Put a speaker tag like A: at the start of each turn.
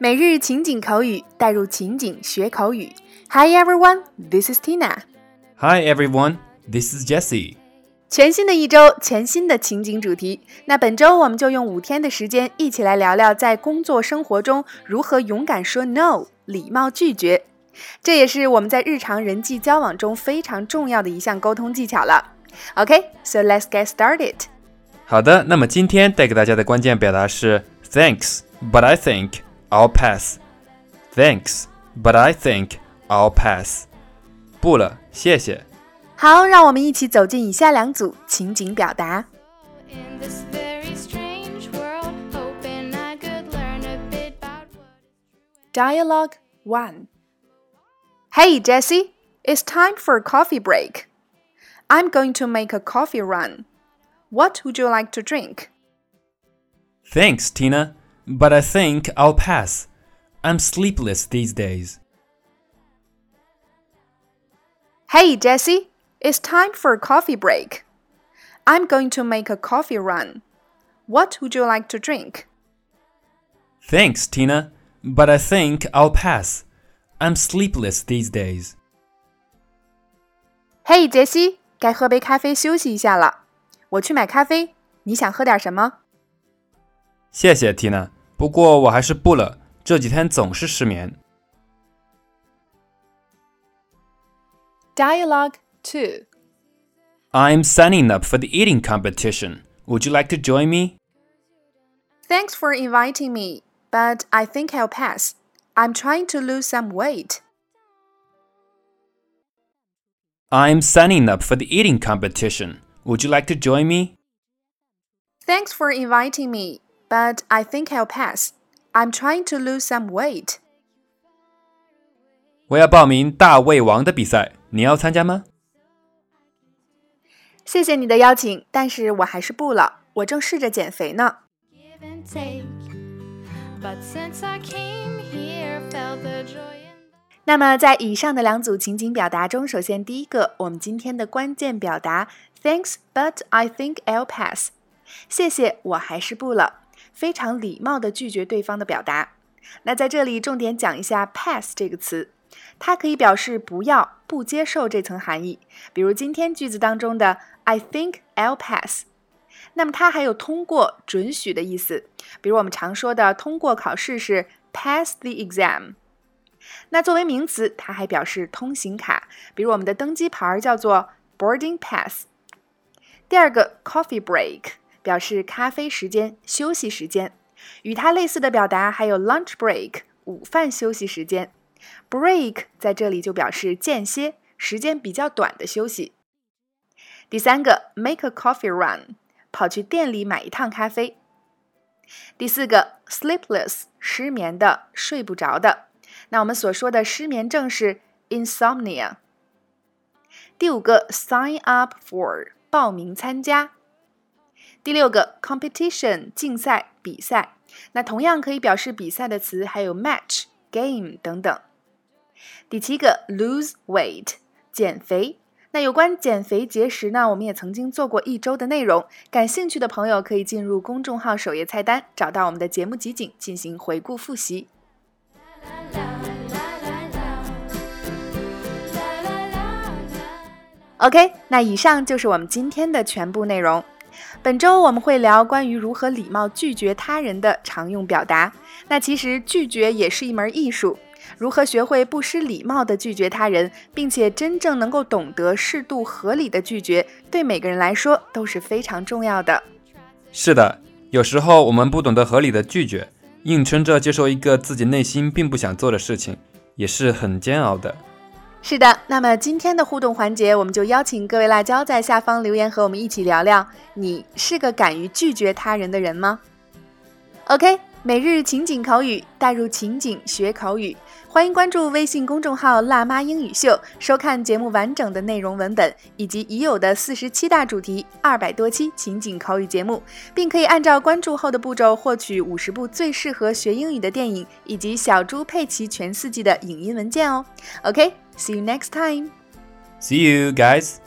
A: 每日情景口语，带入情景学口语。Hi everyone, this is Tina.
B: Hi everyone, this is Jesse.
A: 全新的一周，全新的情景主题。那本周我们就用五天的时间，一起来聊聊在工作生活中如何勇敢说 no，礼貌拒绝。这也是我们在日常人际交往中非常重要的一项沟通技巧了。OK, so let's get started.
B: 好的，那么今天带给大家的关键表达是 Thanks, but I think I'll pass. Thanks, but I think I'll pass. 不了，谢谢。
A: 好，让我们一起走进以下两组情景表达。
C: In this very strange world, hoping I could learn a bit about what
A: Dialogue 1 Hey Jesse, it's time for a coffee break. I'm going to make a coffee run. What would you like to drink?
B: Thanks, Tina, but I think I'll pass. I'm sleepless these days.
A: Hey Jesse, it's time for a coffee break. I'm going to make a coffee run. What would you like to drink?
B: Thanks, Tina, but I think I'll pass. I'm sleepless these days.
A: Hey Jesse，该喝杯咖啡休息一下了。我去买咖啡，你想喝点什么？
B: 谢谢 Tina，不过我还是不了，这几天总是失眠。
A: Dialogue 2
B: I'm signing up for the eating competition. Would you like to join me?
A: Thanks for inviting me, but I think I'll pass. I'm trying to lose some weight.
B: I'm signing up for the eating competition. Would you like to join me?
A: Thanks for inviting me, but i think i'll pass. I'm trying to lose some weight.
B: 我要报名大胃王的比赛你要参加吗？
A: 谢谢你的邀请但是我还是不了我正试着减肥呢。那么在以上的两组情景表达中首先第一个我们今天的关键表达 thanks but i think i'll pass 谢谢我还是不了。非常礼貌的拒绝对方的表达。那在这里重点讲一下 pass 这个词，它可以表示不要、不接受这层含义。比如今天句子当中的 I think I'll pass。那么它还有通过、准许的意思，比如我们常说的通过考试是 pass the exam。那作为名词，它还表示通行卡，比如我们的登机牌叫做 boarding pass。第二个 coffee break 表示咖啡时间、休息时间，与它类似的表达还有 lunch break 午饭休息时间。break 在这里就表示间歇，时间比较短的休息。第三个 make a coffee run 跑去店里买一趟咖啡。第四个 sleepless 失眠的、睡不着的。那我们所说的失眠症是 insomnia。第五个 sign up for 报名参加。第六个 competition 竞赛比赛，那同样可以表示比赛的词还有 match、game 等等。第七个 lose weight 减肥，那有关减肥节食呢，我们也曾经做过一周的内容，感兴趣的朋友可以进入公众号首页菜单，找到我们的节目集锦进行回顾复习。OK 那以上就是我们今天的全部内容。本周我们会聊关于如何礼貌拒绝他人的常用表达。那其实拒绝也是一门艺术，如何学会不失礼貌地拒绝他人，并且真正能够懂得适度合理的拒绝，对每个人来说都是非常重要的。
B: 是的，有时候我们不懂得合理的拒绝，硬撑着接受一个自己内心并不想做的事情，也是很煎熬的。
A: 是的，那么今天的互动环节，我们就邀请各位辣椒在下方留言，和我们一起聊聊，你是个敢于拒绝他人的人吗？OK，每日情景口语，带入情景学口语，欢迎关注微信公众号“辣妈英语秀”，收看节目完整的内容文本以及已有的四十七大主题、二百多期情景口语节目，并可以按照关注后的步骤获取五十部最适合学英语的电影以及小猪佩奇全四季的影音文件哦。OK OK，see、you next
B: time。See you guys.